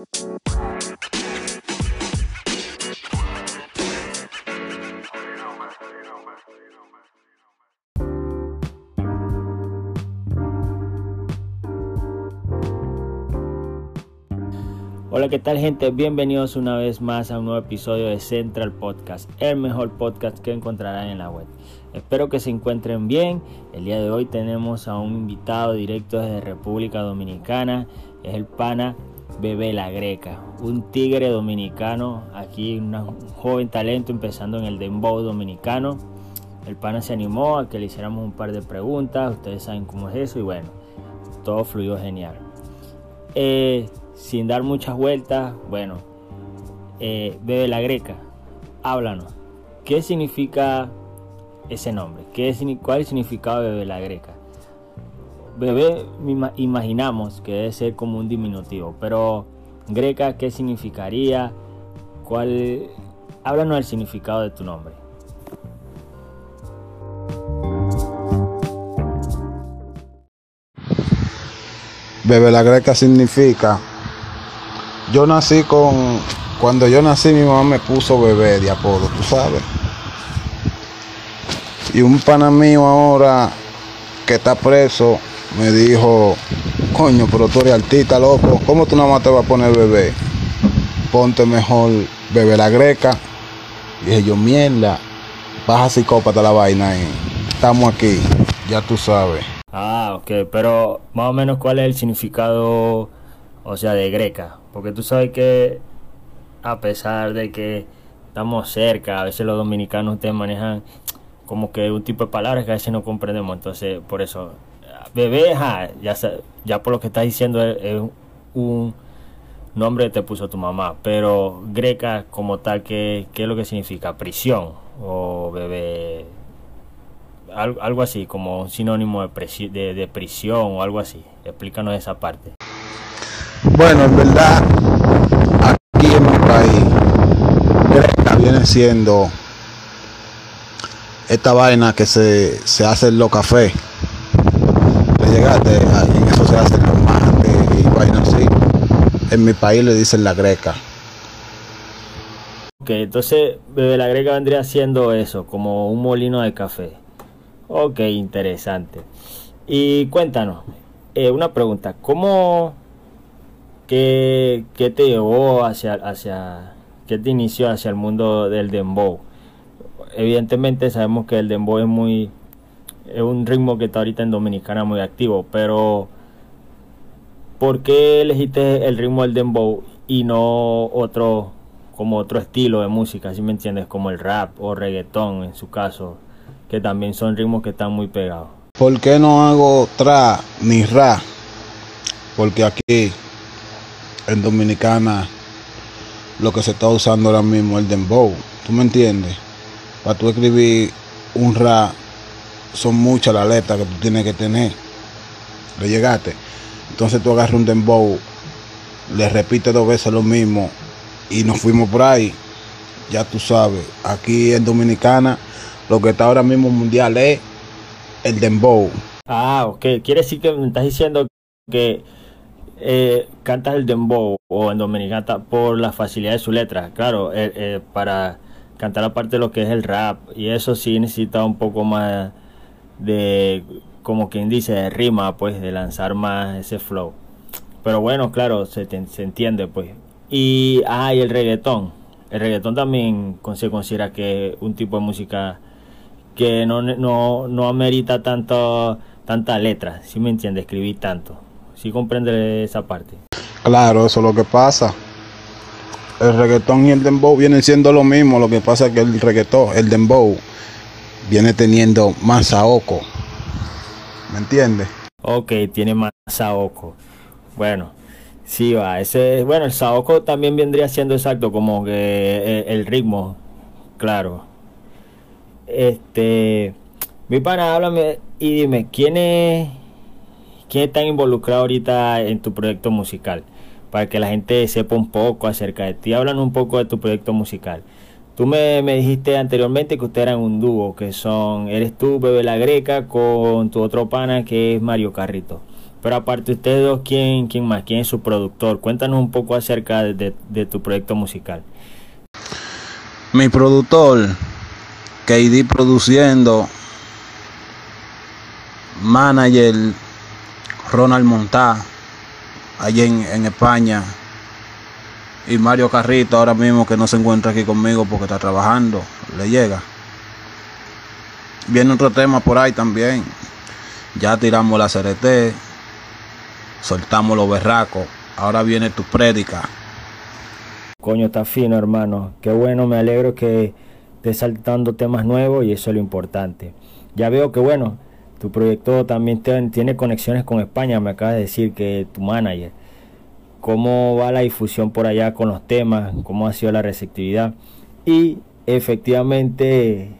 Hola, ¿qué tal gente? Bienvenidos una vez más a un nuevo episodio de Central Podcast, el mejor podcast que encontrarán en la web. Espero que se encuentren bien. El día de hoy tenemos a un invitado directo desde República Dominicana, es el pana Bebé La Greca, un tigre dominicano, aquí un joven talento empezando en el dembow dominicano. El pana se animó a que le hiciéramos un par de preguntas, ustedes saben cómo es eso y bueno, todo fluyó genial. Eh, sin dar muchas vueltas, bueno, eh, Bebe la Greca, háblanos. ¿Qué significa ese nombre? ¿Qué, ¿Cuál es el significado de Bebe la Greca? Bebé imaginamos que debe ser como un diminutivo, pero Greca, ¿qué significaría? ¿Cuál? Háblanos del significado de tu nombre. Bebe la Greca significa yo nací con. Cuando yo nací, mi mamá me puso bebé de apodo, tú sabes. Y un pana mío ahora que está preso me dijo: Coño, pero tú eres artista, loco. ¿Cómo tú nada más te vas a poner bebé? Ponte mejor bebé la greca. Dije yo, mierda, baja psicópata la vaina y estamos aquí, ya tú sabes. Ah, ok, pero más o menos cuál es el significado, o sea, de greca. Porque tú sabes que a pesar de que estamos cerca, a veces los dominicanos ustedes manejan como que un tipo de palabras que a veces no comprendemos. Entonces, por eso, bebé, ya, ya por lo que estás diciendo es, un nombre que te puso tu mamá. Pero greca como tal, ¿qué, qué es lo que significa? Prisión o bebé algo, así, como un sinónimo de, de, de, prisión o algo así. Explícanos esa parte. Bueno, en verdad, aquí en mi país, Greca viene siendo esta vaina que se, se hace en los cafés. Le llegaste, en eso se hacen los mates y vainas así. En mi país le dicen la greca. Ok, entonces bebé la greca vendría siendo eso, como un molino de café. Ok, interesante. Y cuéntanos, eh, una pregunta, ¿cómo ¿Qué, te llevó hacia, hacia, qué te inició hacia el mundo del dembow? Evidentemente sabemos que el dembow es muy, es un ritmo que está ahorita en Dominicana muy activo, pero ¿por qué elegiste el ritmo del dembow y no otro, como otro estilo de música, si me entiendes, como el rap o reggaetón en su caso, que también son ritmos que están muy pegados? ¿Por qué no hago tra ni rap? Porque aquí en Dominicana lo que se está usando ahora mismo es el dembow. ¿Tú me entiendes? Para tú escribir un rap son muchas las letras que tú tienes que tener. Le llegaste. Entonces tú agarras un dembow, le repites dos veces lo mismo y nos fuimos por ahí. Ya tú sabes, aquí en Dominicana lo que está ahora mismo mundial es el dembow. Ah, ok. Quiere decir que me estás diciendo que eh, cantas el dembow o en dominicana por la facilidad de su letra. Claro, eh, eh, para cantar aparte de lo que es el rap y eso sí necesita un poco más de, como quien dice, de rima, pues, de lanzar más ese flow. Pero bueno, claro, se, se entiende, pues. Y, ah, el reggaetón. El reggaetón también se considera que es un tipo de música que no, no, no amerita tanto, tanta letra, si me entiende, escribir tanto. Si comprende esa parte. Claro, eso es lo que pasa. El reggaetón y el dembow vienen siendo lo mismo. Lo que pasa es que el reggaetón, el dembow, viene teniendo más saoco. ¿Me entiendes? Ok, tiene más saoco. Bueno, sí va. Ese, bueno, el saoco también vendría siendo exacto como que eh, el, ritmo, claro. Este, mi pana, háblame y dime, ¿quién es ¿Quién está involucrado ahorita en tu proyecto musical? Para que la gente sepa un poco acerca de ti. Hablan un poco de tu proyecto musical. Tú me, dijiste anteriormente que ustedes eran un dúo, que son, eres tú, Bebe la Greca, con tu otro pana que es Mario Carrito. Pero aparte ustedes dos, ¿quién, quién más? ¿Quién es su productor? Cuéntanos un poco acerca de, de tu proyecto musical. Mi productor, KD produciendo, manager Ronald Montá, allí en, en España, y Mario Carrito ahora mismo que no se encuentra aquí conmigo porque está trabajando, le llega. Viene otro tema por ahí también. Ya tiramos la CRT, soltamos los berracos. Ahora viene tu prédica. Coño, está fino, hermano. Qué bueno, me alegro que estés saltando temas nuevos y eso es lo importante. Ya veo que, bueno, tu proyecto también tiene conexiones con España. Me acabas de decir que tu manager. ¿Cómo va la difusión por allá con los temas? ¿Cómo ha sido la receptividad? Y efectivamente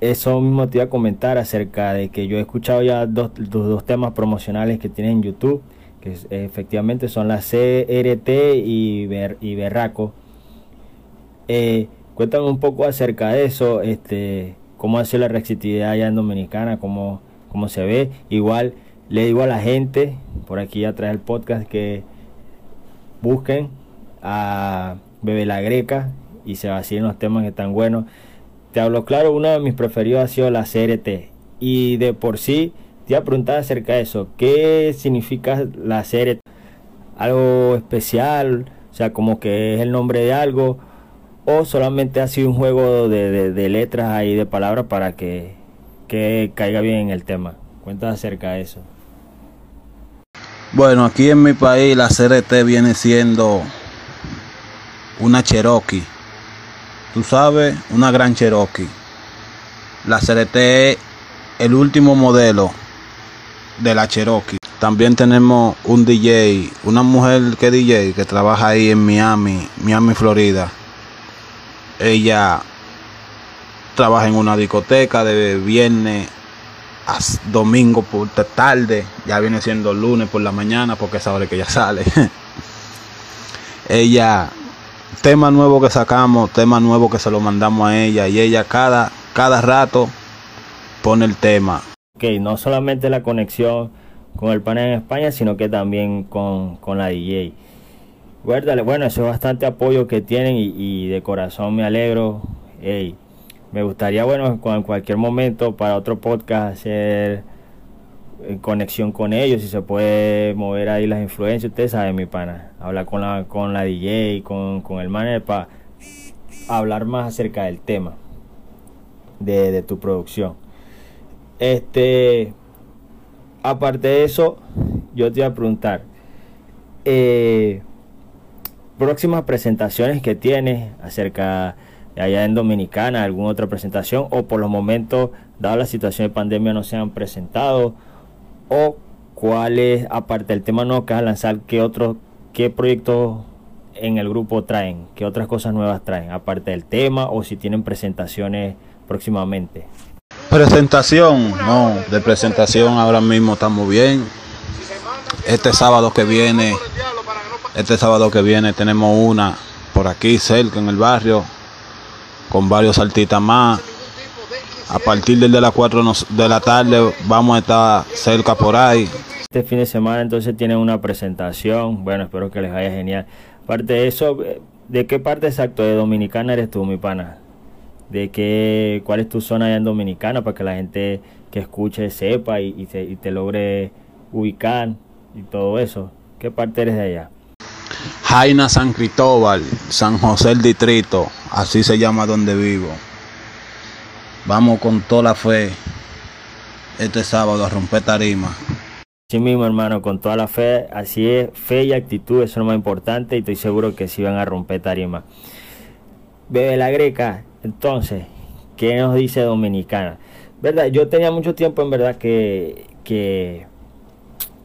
eso mismo te iba a comentar acerca de que yo he escuchado ya dos, dos, temas promocionales que tienen en YouTube, que efectivamente son la CRT y, Ber, y Berraco. Eh, cuéntame un poco acerca de eso, este, cómo ha sido la receptividad allá en Dominicana, cómo, cómo se ve. Igual le digo a la gente, por aquí atrás del podcast, que busquen a Bebe la Greca y se vacilen los temas que están buenos. Te hablo claro, uno de mis preferidos ha sido la CRT. Y de por sí, te iba a preguntar acerca de eso. ¿Qué significa la CRT? ¿Algo especial? O sea, como que es el nombre de algo. ¿O solamente ha sido un juego de, letras ahí, de palabras para que, que caiga bien en el tema? Cuenta acerca de eso. Bueno, aquí en mi país la CRT viene siendo una Cherokee tú sabes, una gran Cherokee. La CRT es el último modelo de la Cherokee. También tenemos un DJ, una mujer que DJ que trabaja ahí en Miami, Miami, Florida. Ella trabaja en una discoteca de viernes domingo por tarde, ya viene siendo lunes por la mañana porque sabe que ella sale. ella tema nuevo que sacamos, tema nuevo que se lo mandamos a ella y ella cada, cada rato pone el tema. Ok, no solamente la conexión con el panel en España, sino que también con, con la DJ. Bueno, eso es bastante apoyo que tienen y, de corazón me alegro. Me gustaría, bueno, en cualquier momento para otro podcast hacer en conexión con ellos, si se puede mover ahí las influencias, ustedes saben, mi pana, hablar con la, con la DJ, con, con el manager para hablar más acerca del tema de, tu producción. Este, aparte de eso, yo te iba a preguntar, eh, próximas presentaciones que tienes acerca de allá en Dominicana, alguna otra presentación, o por los momentos, dado la situación de pandemia, no se han presentado o cuáles, aparte del tema nuevo que vas a lanzar, qué otros, qué proyectos en el grupo traen, qué otras cosas nuevas traen, aparte del tema o si tienen presentaciones próximamente. Presentación, no, de presentación ahora mismo estamos bien. Este sábado que viene, este sábado que viene tenemos una por aquí cerca en el barrio, con varios artistas más a partir del de las 4 de la tarde vamos a estar cerca por ahí. Este fin de semana entonces tienen una presentación. Bueno, espero que les vaya genial. Aparte de eso, ¿de qué parte exacto de Dominicana eres tú, mi pana? ¿De qué, cuál es tu zona allá en Dominicana para que la gente que escuche sepa y, te, logre ubicar y todo eso? ¿Qué parte eres de allá? Jaina San Cristóbal, San José el Distrito, así se llama donde vivo. Vamos con toda la fe este sábado a romper tarima. Sí mismo hermano, con toda la fe, así es, fe y actitud, eso es lo más importante y estoy seguro que sí van a romper tarima. Bebe la Greca, entonces, ¿qué nos dice Dominicana? ¿Verdad? Yo tenía mucho tiempo en verdad que, que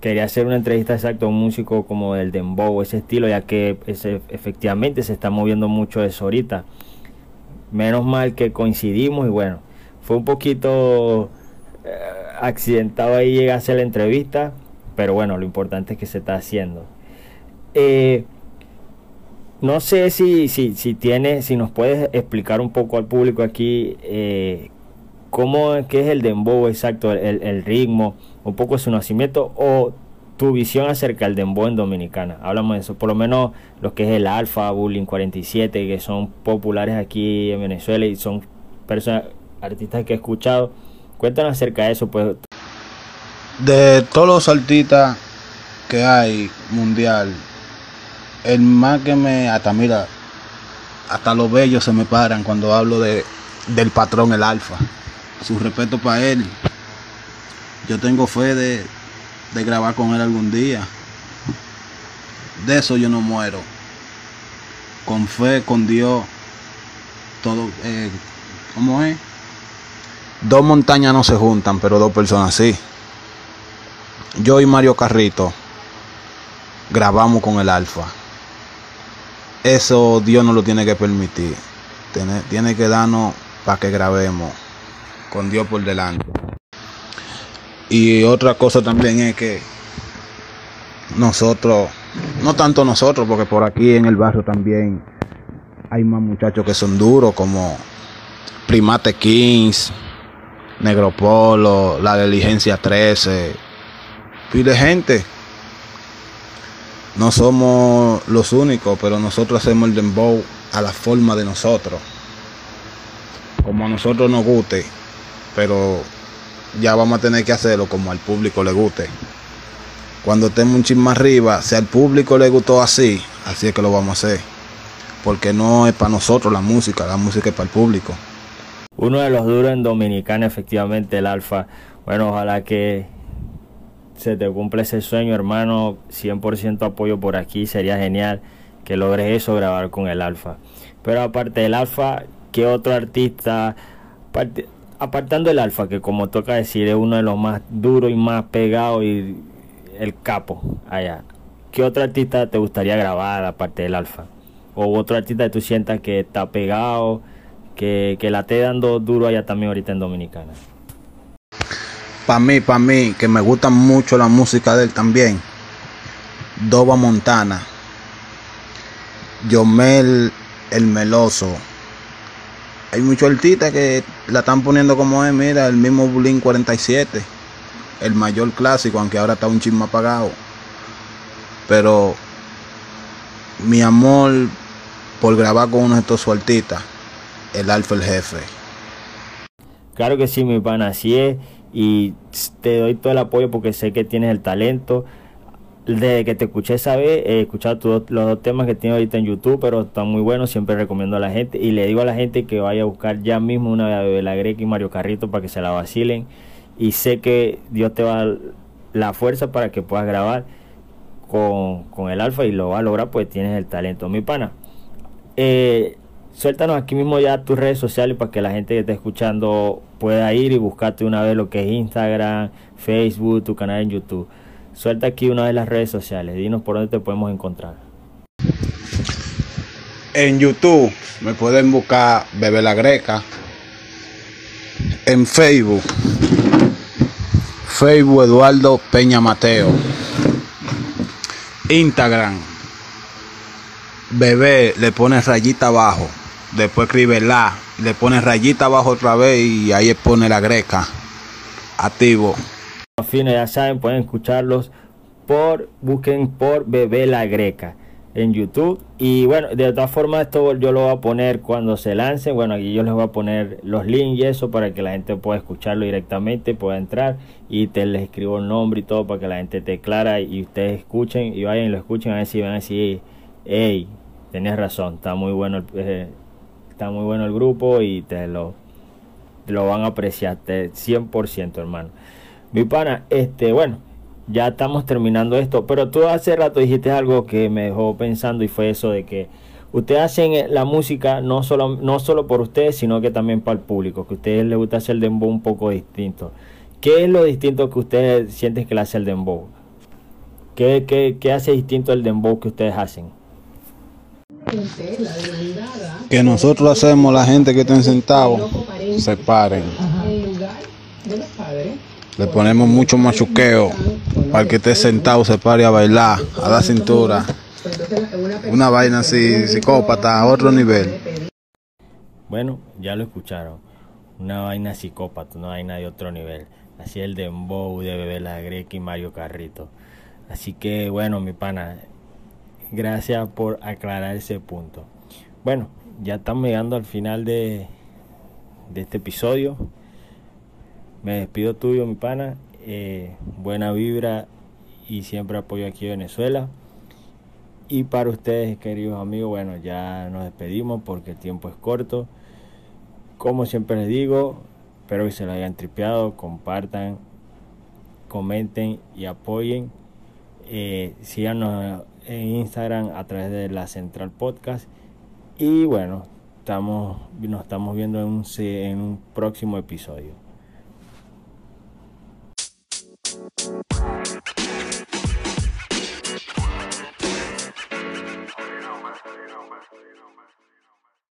quería hacer una entrevista exacta a un músico como el Dembow, ese estilo, ya que ese, efectivamente se está moviendo mucho eso ahorita. Menos mal que coincidimos y bueno, fue un poquito eh, accidentado ahí llegar a hacer la entrevista, pero bueno, lo importante es que se está haciendo. Eh, no sé si, si, si tiene, si nos puedes explicar un poco al público aquí eh, cómo qué es el dembow exacto, el, ritmo, un poco su nacimiento, o tu visión acerca del dembow en Dominicana. Hablamos de eso, por lo menos lo que es el Alfa, Bullying 47, que son populares aquí en Venezuela y son personas, artistas que he escuchado. Cuéntanos acerca de eso, pues. De todos los artistas que hay mundial, el más que me, hasta mira, hasta los bellos se me paran cuando hablo de, del patrón, el Alfa. Su respeto para él. Yo tengo fe de, grabar con él algún día. De eso yo no muero. Con fe, con Dios, todo, eh, ¿cómo es? Dos montañas no se juntan, pero dos personas sí. Yo y Mario Carrito grabamos con el Alfa. Eso Dios no lo tiene que permitir. Tiene, tiene que darnos para que grabemos con Dios por delante. Y otra cosa también es que nosotros, no tanto nosotros, porque por aquí en el barrio también hay más muchachos que son duros, como Primate Kings, Negro Polo, La Diligencia 13, pide gente. No somos los únicos, pero nosotros hacemos el dembow a la forma de nosotros. Como a nosotros nos guste, pero ya vamos a tener que hacerlo como al público le guste. Cuando estemos un chin más arriba, si al público le gustó así, así es que lo vamos a hacer. Porque no es para nosotros la música, la música es para el público. Uno de los duros en Dominicana, efectivamente, el Alfa. Bueno, ojalá que se te cumpla ese sueño, hermano. 100% apoyo por aquí, sería genial que logres eso, grabar con el Alfa. Pero aparte del Alfa, ¿qué otro artista? Apartando el alfa, que como toca decir es uno de los más duros y más pegados y el capo allá. ¿Qué otro artista te gustaría grabar aparte del alfa? O otro artista que tú sientas que está pegado, que, que la esté dando duro allá también ahorita en Dominicana. Para mí, para mí, que me gusta mucho la música de él también. Doba Montana. Yomel el Meloso hay muchos artistas que la están poniendo como es, mira, el mismo Bulín 47, el mayor clásico, aunque ahora está un chisme apagado. Pero mi amor por grabar con uno de estos artistas, el Alfa el Jefe. Claro que sí, mi pana, así es. Y te doy todo el apoyo porque sé que tienes el talento desde que te escuché esa vez, he escuchado los dos temas que tiene ahorita en YouTube, pero están muy buenos, siempre recomiendo a la gente. Y le digo a la gente que vaya a buscar ya mismo una de la Greca y Mario Carrito para que se la vacilen. Y sé que Dios te va la fuerza para que puedas grabar con, con el Alfa y lo va a lograr, pues tienes el talento. Mi pana, eh, suéltanos aquí mismo ya tus redes sociales para que la gente que esté escuchando pueda ir y buscarte una vez lo que es Instagram, Facebook, tu canal en YouTube. Suelta aquí una de las redes sociales, dinos por dónde te podemos encontrar. En YouTube me pueden buscar Bebe la Greca. En Facebook, Facebook Eduardo Peña Mateo. Instagram, Bebé le pone rayita abajo. Después escribe la, le pone rayita abajo otra vez y ahí pone la greca. Activo fines, ya saben, pueden escucharlos por, busquen por Bebé la Greca en YouTube. Y bueno, de todas formas, esto yo lo voy a poner cuando se lance. Bueno, aquí yo les voy a poner los links y eso para que la gente pueda escucharlo directamente, pueda entrar y te les escribo el nombre y todo para que la gente te clara y ustedes escuchen y vayan lo escuchen a ver si van a decir, hey, tenés razón, está muy bueno, eh, está muy bueno el grupo y te lo, te lo van a apreciar 100%, hermano. Mi pana, este, bueno, ya estamos terminando esto, pero tú hace rato dijiste algo que me dejó pensando y fue eso de que ustedes hacen la música no solo, no solo por ustedes, sino que también para el público, que a ustedes les gusta hacer el dembow un poco distinto. ¿Qué es lo distinto que ustedes sienten que le hace el dembow? ¿Qué, qué, qué hace distinto el dembow que ustedes hacen? Que nosotros hacemos, la gente que estén sentados, se paren. Le ponemos mucho machuqueo para que esté sentado, se pare a bailar, a la cintura. Una vaina psicópata, a otro nivel. Bueno, ya lo escucharon. Una vaina psicópata, una vaina de otro nivel. Así el dembow de Bebé La Greca y Mario Carrito. Así que bueno, mi pana, gracias por aclarar ese punto. Bueno, ya estamos llegando al final de, de este episodio. Me despido tuyo, mi pana. Eh, buena vibra y siempre apoyo aquí a Venezuela. Y para ustedes, queridos amigos, bueno, ya nos despedimos porque el tiempo es corto. Como siempre les digo, espero que se lo hayan tripeado, compartan, comenten y apoyen. Eh, síganos en Instagram a través de la Central Podcast. Y bueno, estamos, nos estamos viendo en un, en un próximo episodio.